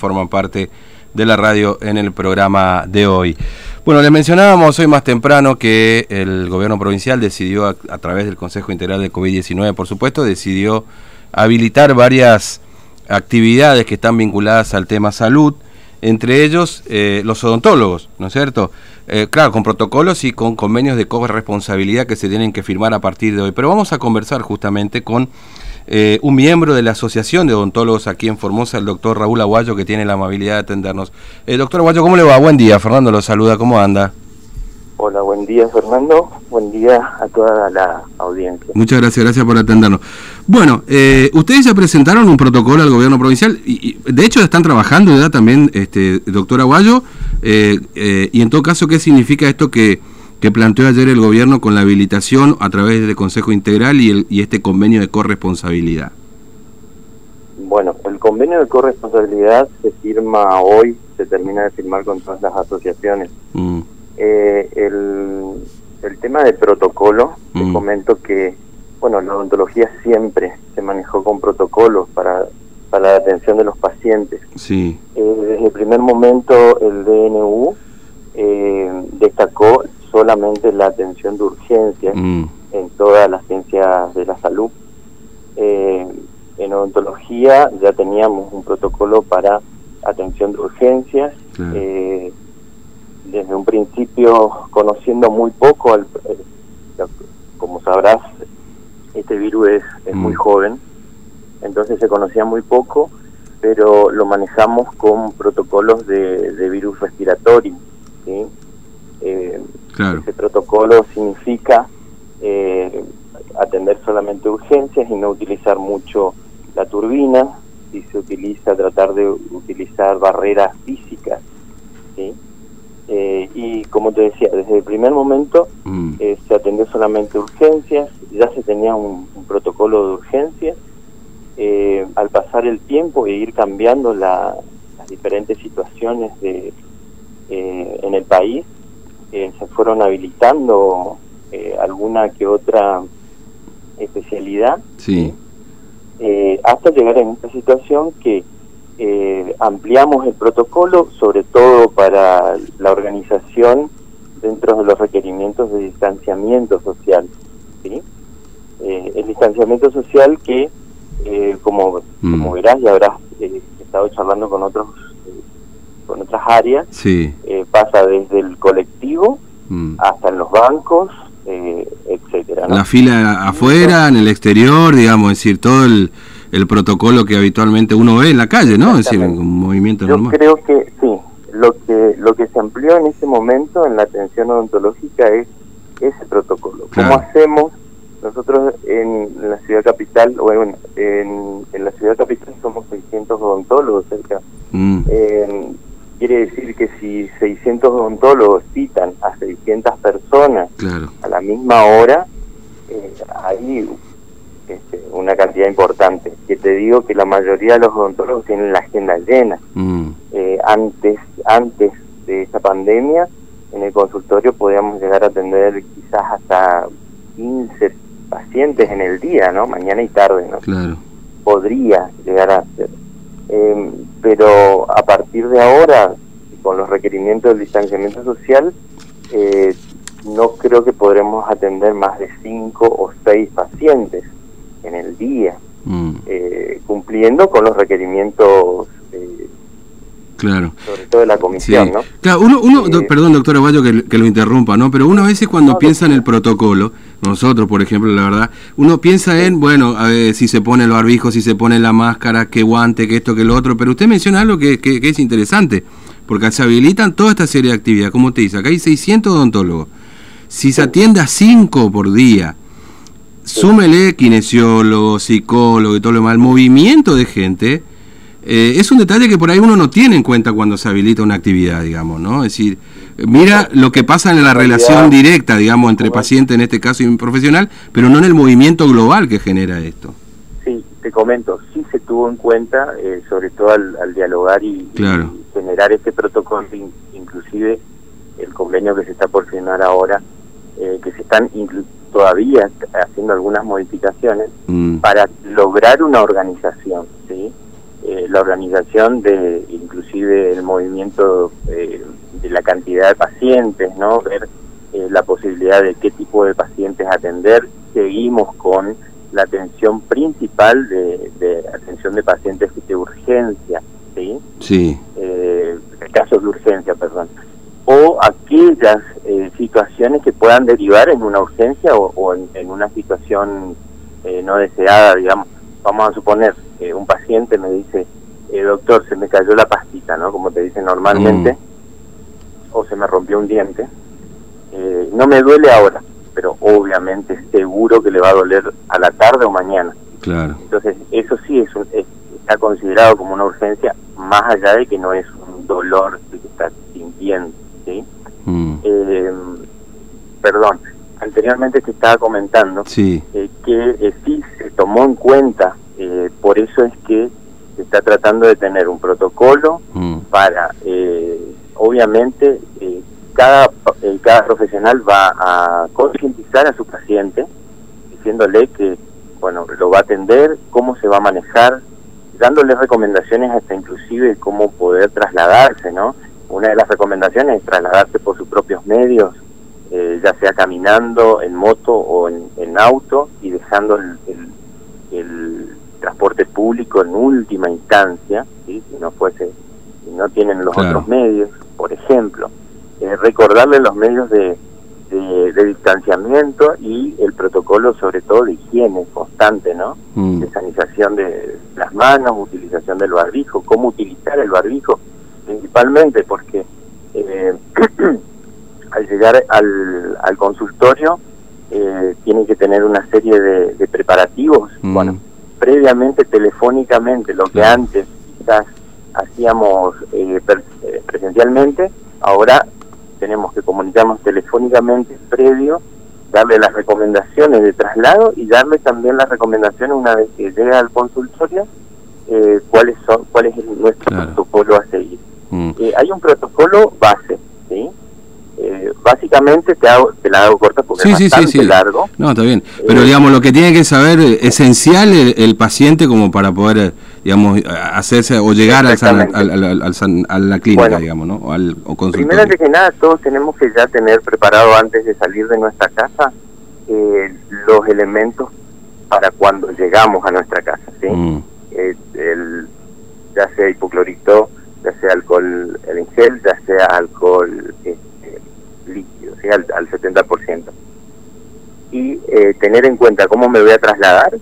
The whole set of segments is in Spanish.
forman parte de la radio en el programa de hoy. Bueno, les mencionábamos hoy más temprano que el gobierno provincial decidió, a, través del Consejo Integral de COVID-19, por supuesto, decidió habilitar varias actividades que están vinculadas al tema salud, entre ellos eh, los odontólogos, ¿no es cierto? Eh, claro, con protocolos y con convenios de corresponsabilidad que se tienen que firmar a partir de hoy. Pero vamos a conversar justamente con eh, un miembro de la Asociación de Odontólogos aquí en Formosa, el doctor Raúl Aguayo, que tiene la amabilidad de atendernos. doctor Aguayo, ¿cómo le va? Buen día, Fernando lo saluda, ¿cómo anda? Hola, buen día Fernando, buen día a toda la audiencia. Muchas gracias, gracias por atendernos. Bueno, eh, ustedes ya presentaron un protocolo al gobierno provincial y, de hecho están trabajando ya también, este, doctor Aguayo, eh, eh, y en todo caso, ¿qué significa esto que, que, planteó ayer el gobierno con la habilitación a través del Consejo Integral y, el, y este convenio de corresponsabilidad? Bueno, el convenio de corresponsabilidad se firma hoy, se termina de firmar con todas las asociaciones. Mm. Eh, el, el, tema de protocolo, te mm. comento que, bueno, la odontología siempre se manejó con protocolos para, para la atención de los pacientes. Sí. Eh, desde el primer momento el DNU eh, destacó solamente la atención de urgencia mm. en todas las ciencias de la salud. en odontología ya teníamos un protocolo para atención de urgencias desde un principio conociendo muy poco, al, eh, como sabrás, este virus es, muy mm. joven, entonces se conocía muy poco, pero lo manejamos con protocolos de, virus respiratorio. ¿sí? Eh, ese protocolo significa eh, atender solamente urgencias y no utilizar mucho la turbina, y se utiliza tratar de utilizar barreras físicas. ¿sí? Eh, y como te decía, desde el primer momento mm. eh, se atendió solamente urgencias, ya se tenía un, protocolo de urgencias. Eh, al pasar el tiempo e ir cambiando las diferentes situaciones de, en el país, se fueron habilitando alguna que otra especialidad, sí. hasta llegar a esta situación que eh, ampliamos el protocolo, sobre todo para la organización dentro de los requerimientos de distanciamiento social. ¿sí? Eh, el distanciamiento social que, eh, como, mm. como verás y habrás estado charlando con otros con otras áreas, sí. Pasa desde el colectivo mm. hasta en los bancos, etcétera. La fila afuera, en el exterior, digamos, es decir, todo el el protocolo que habitualmente uno ve en la calle, ¿no? Es decir, un movimiento Yo creo que sí. Lo que lo que se amplió en ese momento en la atención odontológica es ese protocolo. ¿Cómo hacemos? Nosotros en la ciudad capital, o en, en, la ciudad capital somos 600 odontólogos cerca. Mm. Quiere decir que si 600 odontólogos citan a 600 personas a la misma hora, eh, ahí este, una cantidad importante. Que te digo que la mayoría de los odontólogos tienen la agenda llena. Mm. Eh, antes, antes de esta pandemia, en el consultorio podíamos llegar a atender quizás hasta 15 pacientes en el día, ¿no? Mañana y tarde, ¿no? Claro. Podría llegar a ser. Em, pero a partir de ahora, con los requerimientos del distanciamiento social, eh, no creo que podremos atender más de 5 o 6 pacientes en el día, mm. eh, cumpliendo con los requerimientos eh, Claro. Sobre todo de la comisión, ¿no? Claro, uno, uno perdón, doctor Aguayo, que, lo interrumpa, ¿no? Pero uno a veces cuando piensa en el protocolo, nosotros, por ejemplo, la verdad, uno piensa en, bueno, a ver si se pone el barbijo, si se pone la máscara, qué guante, que esto, que lo otro, pero usted menciona algo que, que, es interesante, porque se habilitan toda esta serie de actividades, como te dice, acá hay 600 odontólogos. Si se atiende a 5 por día, súmele kinesiólogo, psicólogo y todo lo demás, el movimiento de gente eh, es un detalle que por ahí uno no tiene en cuenta cuando se habilita una actividad, digamos, ¿no? Es decir, mira lo que pasa en la relación directa, digamos, entre paciente en este caso y un profesional, pero no en el movimiento global que genera esto. Sí, te comento, sí se tuvo en cuenta, eh, sobre todo al, dialogar y, generar este protocolo, inclusive el convenio que se está por firmar ahora, eh, que se están todavía haciendo algunas modificaciones mm. para lograr una organización, ¿sí? Eh, la organización de inclusive el movimiento eh, de la cantidad de pacientes, ¿no? Ver eh, la posibilidad de qué tipo de pacientes atender. Seguimos con la atención principal de, de atención de pacientes de urgencia, ¿sí? Sí. Eh, casos de urgencia, perdón. O aquellas eh, situaciones que puedan derivar en una urgencia o, o en, en, una situación eh, no deseada, digamos. Vamos a suponer, que un paciente me dice, eh, doctor, se me cayó la pastita, ¿no? Como te dicen normalmente, mm. o se me rompió un diente. Eh, no me duele ahora, pero obviamente seguro que le va a doler a la tarde o mañana. Claro. Entonces, eso sí es, un, es está considerado como una urgencia, más allá de que no es un dolor que está sintiendo, ¿sí? Mm. Eh, perdón, anteriormente te estaba comentando sí. eh, que eh, sí se tomó en cuenta, eh, por eso es que se está tratando de tener un protocolo mm. para, eh, obviamente, cada, cada profesional va a concientizar a su paciente, diciéndole que, bueno, lo va a atender, cómo se va a manejar, dándoles recomendaciones hasta inclusive cómo poder trasladarse, ¿no? Una de las recomendaciones es trasladarse por sus propios medios, eh, ya sea caminando, en moto o en, en auto y dejando el, el, el, transporte público en última instancia, ¿sí? si no fuese, si no tienen los claro. otros medios, por ejemplo, eh, recordarles los medios de, de, de, distanciamiento y el protocolo sobre todo de higiene constante, ¿no? Mm. De sanización de las manos, utilización del barbijo, cómo utilizar el barbijo, principalmente porque eh, al llegar al, al consultorio eh, tiene que tener una serie de, de preparativos, mm. bueno, previamente telefónicamente, lo que antes quizás hacíamos eh, eh, presencialmente, ahora tenemos que comunicarnos telefónicamente previo, darle las recomendaciones de traslado y darle también las recomendaciones una vez que llega al consultorio, eh, cuáles son, cuál es el, nuestro claro. protocolo a seguir. Mm. Eh, hay un protocolo base, básicamente te, hago, te la hago corta porque sí, es bastante sí, sí. largo. No, está bien. Pero eh, digamos, lo que tiene que saber esencial el, el, paciente como para poder, digamos, hacerse o llegar al, al, al, al, a la clínica, bueno, digamos, ¿no? O al o Primero que nada, todos tenemos que ya tener preparado antes de salir de nuestra casa eh, los elementos para cuando llegamos a nuestra casa, ¿sí? Mm. Eh, el, ya sea hipoclorito, ya sea alcohol en gel, ya sea alcohol... ¿sí? al, al 70%. Y eh, tener en cuenta cómo me voy a trasladar.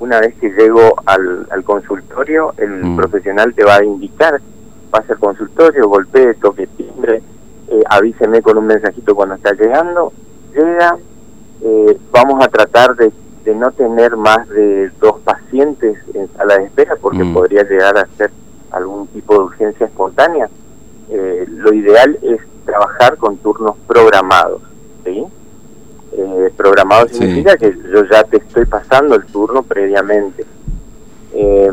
Una vez que llego al, al consultorio, el mm. profesional te va a indicar, pase al consultorio, golpee, toque timbre, eh, avíseme con un mensajito cuando está llegando. Llega, eh, vamos a tratar de, de, no tener más de dos pacientes en sala de espera porque mm. podría llegar a ser algún tipo de urgencia espontánea. Eh, lo ideal es trabajar con turnos programados, ¿sí? Eh, programado significa sí. que yo ya te estoy pasando el turno previamente. Eh,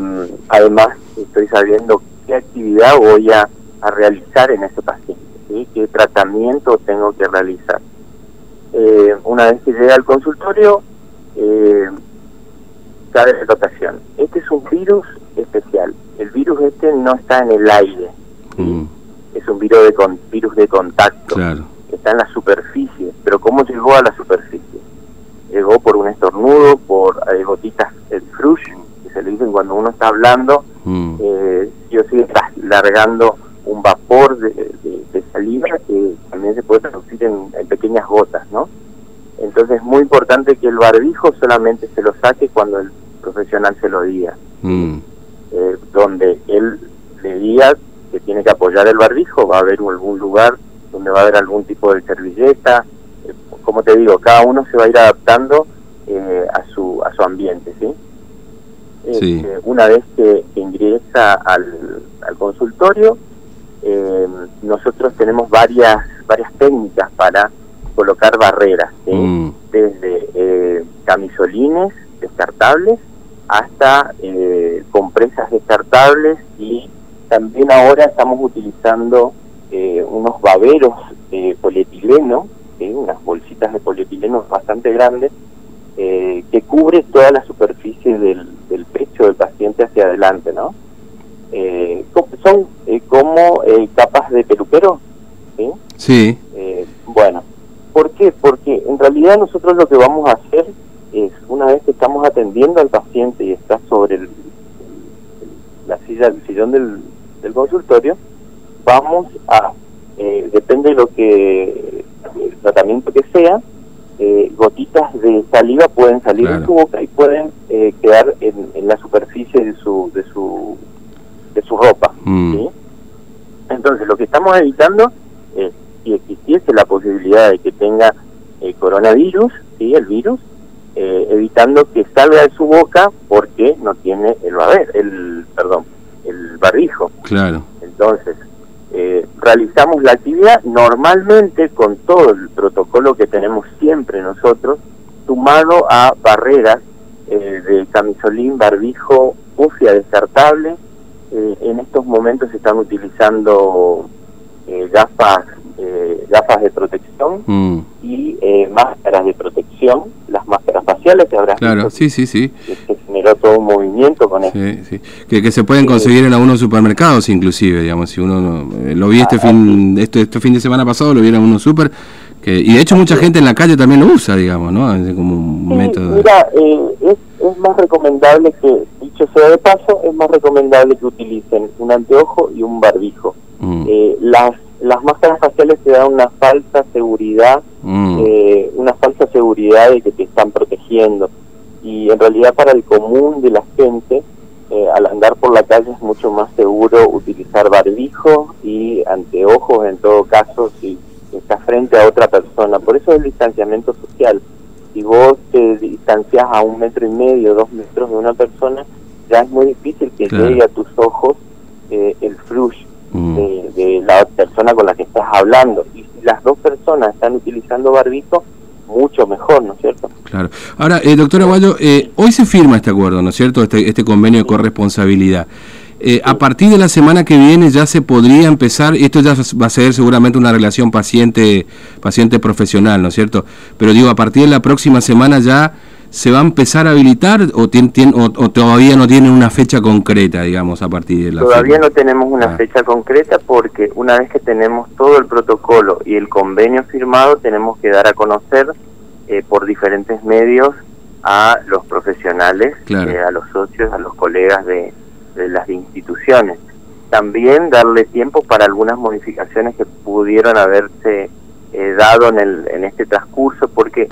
además, estoy sabiendo qué actividad voy a, a realizar en ese paciente, ¿sí? qué tratamiento tengo que realizar. Eh, una vez que llega al consultorio, eh, cabe la rotación. Este es un virus especial. El virus este no está en el aire. Mm es un virus de, con, virus de contacto. Claro. Está en la superficie. Pero ¿cómo llegó a la superficie? Llegó por un estornudo, por eh, gotitas, el frush, que se le dicen cuando uno está hablando, mm. eh, yo sigo largando un vapor de, de, de, saliva que también se puede traducir en, en, pequeñas gotas, ¿no? Entonces es muy importante que el barbijo solamente se lo saque cuando el profesional se lo diga. Mm. Eh, donde él le diga que tiene que apoyar el barbijo, va a haber algún lugar donde va a haber algún tipo de servilleta, eh, como te digo, cada uno se va a ir adaptando eh, a su a su ambiente, ¿sí? sí. Este, una vez que, que ingresa al, al consultorio, eh, nosotros tenemos varias varias técnicas para colocar barreras, ¿sí? mm. desde eh, camisolines descartables hasta eh, compresas descartables y también ahora estamos utilizando eh, unos baberos de polietileno, unas bolsitas de polietileno bastante grandes, eh, que cubre toda la superficie del, del, pecho del paciente hacia adelante, ¿no? eh, son como capas de peluquero. Sí. sí. bueno, ¿por qué? Porque en realidad nosotros lo que vamos a hacer es, una vez que estamos atendiendo al paciente y está sobre el, la silla, el sillón del, consultorio, vamos a, depende de lo que, el tratamiento que sea, eh, gotitas de saliva pueden salir en su boca y pueden eh, quedar en, la superficie de su de su de su ropa mm. entonces lo que estamos evitando es si existiese la posibilidad de que tenga eh, coronavirus sí el virus evitando que salga de su boca porque no tiene el el perdón el barbijo claro entonces eh, realizamos la actividad normalmente con todo el protocolo que tenemos siempre nosotros, sumado a barreras eh, de camisolín, barbijo, ufia descartable. Eh, en estos momentos se están utilizando gafas gafas de protección mm. y máscaras de protección, las máscaras faciales que habrás claro, sí, sí, sí. Generó todo un movimiento con eso. Que, se pueden conseguir en algunos supermercados inclusive, digamos, si uno eh, lo vi este fin este, este fin de semana pasado, lo vi en algunos super, que, y de hecho mucha gente en la calle también lo usa, digamos, ¿no? Como un método. Mira, eh, es, es más recomendable que, dicho sea de paso, es más recomendable que utilicen un anteojo y un barbijo. Mm. Eh, las las máscaras faciales te dan una falsa seguridad, mm. una falsa seguridad de que te están protegiendo y en realidad para el común de la gente eh, al andar por la calle es mucho más seguro utilizar barbijo y anteojos en todo caso si estás frente a otra persona. Por eso el distanciamiento social. Si vos te distancias a un metro y medio, dos metros de una persona, ya es muy difícil que llegue a tus ojos eh, el flush mm. de, de, la persona con la que estás hablando. Y si las dos personas están utilizando barbijo, mucho mejor, ¿no es cierto? Claro. Ahora, eh, doctor Aguayo, eh, hoy se firma este acuerdo, ¿no es cierto? Este, este convenio de corresponsabilidad. Eh, a partir de la semana que viene ya se podría empezar, esto ya va a ser seguramente una relación paciente paciente profesional, ¿no es cierto? Pero digo, a partir de la próxima semana ya se va a empezar a habilitar o, o, todavía no tienen una fecha concreta, digamos, a partir de la Todavía no tenemos una ah. fecha concreta porque una vez que tenemos todo el protocolo y el convenio firmado, tenemos que dar a conocer eh, por diferentes medios a los profesionales, eh, a los socios, a los colegas de, las instituciones. También darle tiempo para algunas modificaciones que pudieron haberse eh, dado en, el, en este transcurso, porque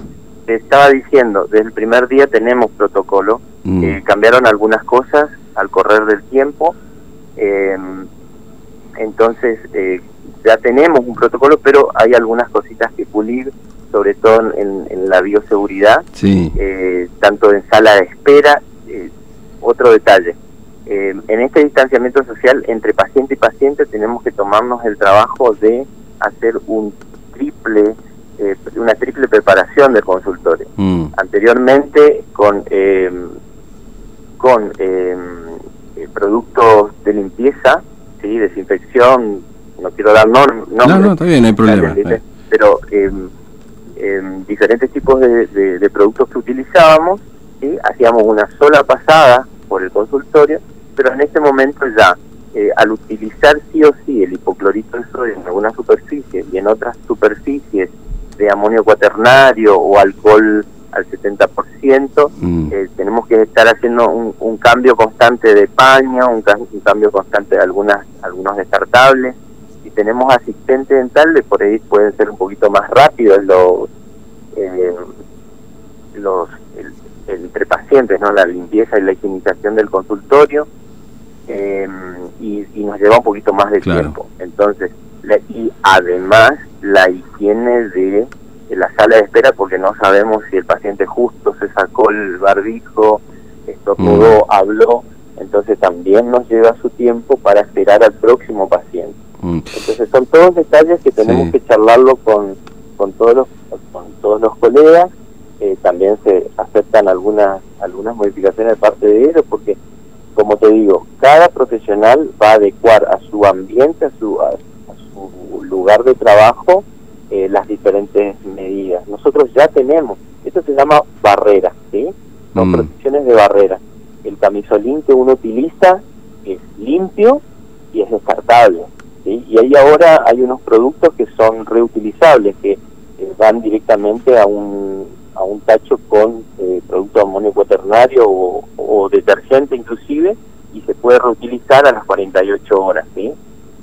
estaba diciendo, desde el primer día tenemos protocolo, mm. eh, cambiaron algunas cosas al correr del tiempo, em, entonces eh, ya tenemos un protocolo, pero hay algunas cositas que pulir, sobre todo en, la bioseguridad, eh, tanto en sala de espera, otro detalle. Em, en este distanciamiento social entre paciente y paciente tenemos que tomarnos el trabajo de hacer un triple eh, una triple preparación del consultorio. Mm. Anteriormente con eh, con eh, productos de limpieza, sí, desinfección, no quiero dar nombres. No, no, está bien, hay problema. Pero diferentes tipos de, de, productos que utilizábamos, ¿sí? hacíamos una sola pasada por el consultorio, pero en este momento ya al utilizar sí o sí el hipoclorito de sodio en algunas superficies y en otras superficies de amonio cuaternario o alcohol al 70%, mm. eh, tenemos que estar haciendo un, cambio constante de paño, un, cambio constante de algunas algunos descartables. Si tenemos asistente dental, por ahí pueden ser un poquito más rápidos los, eh, los entre pacientes, ¿no? la limpieza y la higienización del consultorio, eh, y, nos lleva un poquito más de tiempo. Entonces, y además la higiene de, la sala de espera porque no sabemos si el paciente justo se sacó el barbijo, estornudó, mm. habló, entonces también nos lleva su tiempo para esperar al próximo paciente. Mm. Entonces son todos detalles que tenemos que charlarlo con, con, todos los, con todos los colegas, eh, también se aceptan algunas, algunas modificaciones de parte de ellos porque como te digo, cada profesional va a adecuar a su ambiente, a su, lugar de trabajo eh, las diferentes medidas. Nosotros ya tenemos, esto se llama barrera, ¿sí? Son mm. protecciones de barrera. El camisolín que uno utiliza es limpio y es descartable. Y ahí ahora hay unos productos que son reutilizables, que eh, van directamente a un, a un tacho con eh, producto amonio cuaternario o, detergente inclusive, y se puede reutilizar a las 48 horas, ¿sí?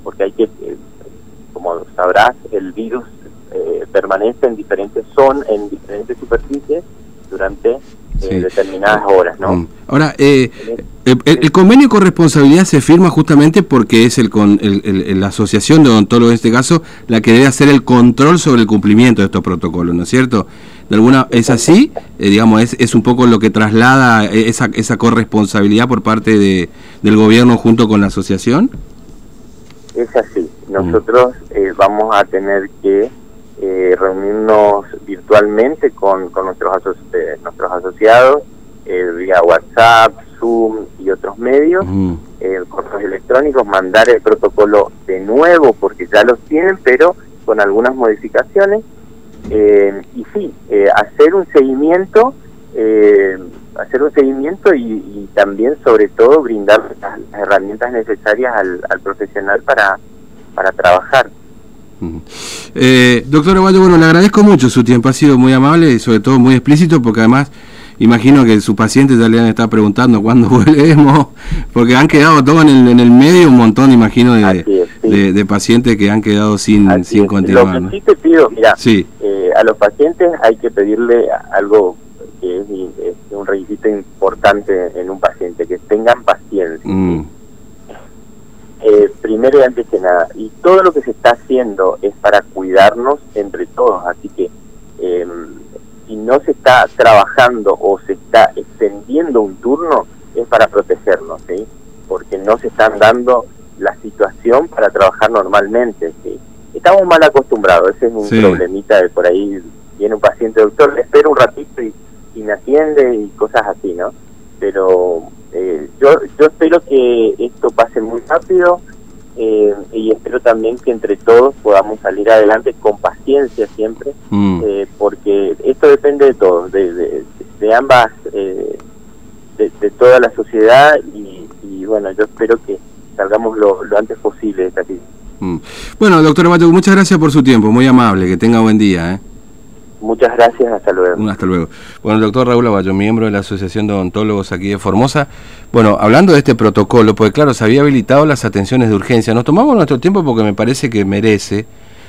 Porque hay que, eh, como sabrás, el virus eh, permanece en diferentes zonas, en diferentes superficies durante determinadas horas, ¿no? Mm. Ahora, eh, el, convenio de corresponsabilidad se firma justamente porque es el, con, el, la asociación de odontólogos en este caso la que debe hacer el control sobre el cumplimiento de estos protocolos, ¿no es cierto? De alguna es así, eh, digamos, es, es un poco lo que traslada esa, esa corresponsabilidad por parte de, del gobierno junto con la asociación. Es así. Nosotros eh, vamos a tener que eh, reunirnos virtualmente con, con nuestros, nuestros asociados eh, vía WhatsApp, Zoom y otros medios, eh, correos electrónicos, mandar el protocolo de nuevo porque ya los tienen, pero con algunas modificaciones. Eh, y sí, hacer un seguimiento, hacer un seguimiento y, también, sobre todo, brindar las, herramientas necesarias al, al profesional para, para trabajar. Eh, doctor Aguayo, bueno, le agradezco mucho su tiempo, ha sido muy amable y sobre todo muy explícito porque además imagino que sus pacientes ya le han estado preguntando cuándo volvemos, porque han quedado todos en el, medio un montón, imagino, de, pacientes que han quedado sin, sin continuar. Lo que sí te pido, mira, eh, a los pacientes hay que pedirle algo que es, un requisito importante en un paciente, que tengan paciencia. Mm. Eh, primero y antes que nada, y todo lo que se está haciendo es para cuidarnos entre todos, así que eh, si no se está trabajando o se está extendiendo un turno, es para protegernos, ¿sí? porque no se están dando la situación para trabajar normalmente. ¿sí? Estamos mal acostumbrados, ese es un problemita de por ahí viene un paciente doctor, le espero un ratito y, y me atiende y cosas así, ¿no? Pero eh, yo, yo espero que esto pase muy rápido eh, y espero también que entre todos podamos salir adelante con paciencia siempre, mm. eh, porque esto depende de todos, de, de, ambas, de, toda la sociedad y, bueno, yo espero que salgamos lo, antes posible de esta crisis. Mm. Bueno, doctor Bato, muchas gracias por su tiempo, muy amable, que tenga buen día. ¿eh? Muchas gracias, hasta luego. Hasta luego. Bueno, el doctor Raúl Avallo, miembro de la Asociación de Odontólogos aquí de Formosa. Bueno, hablando de este protocolo, pues claro, se había habilitado las atenciones de urgencia. Nos tomamos nuestro tiempo porque me parece que merece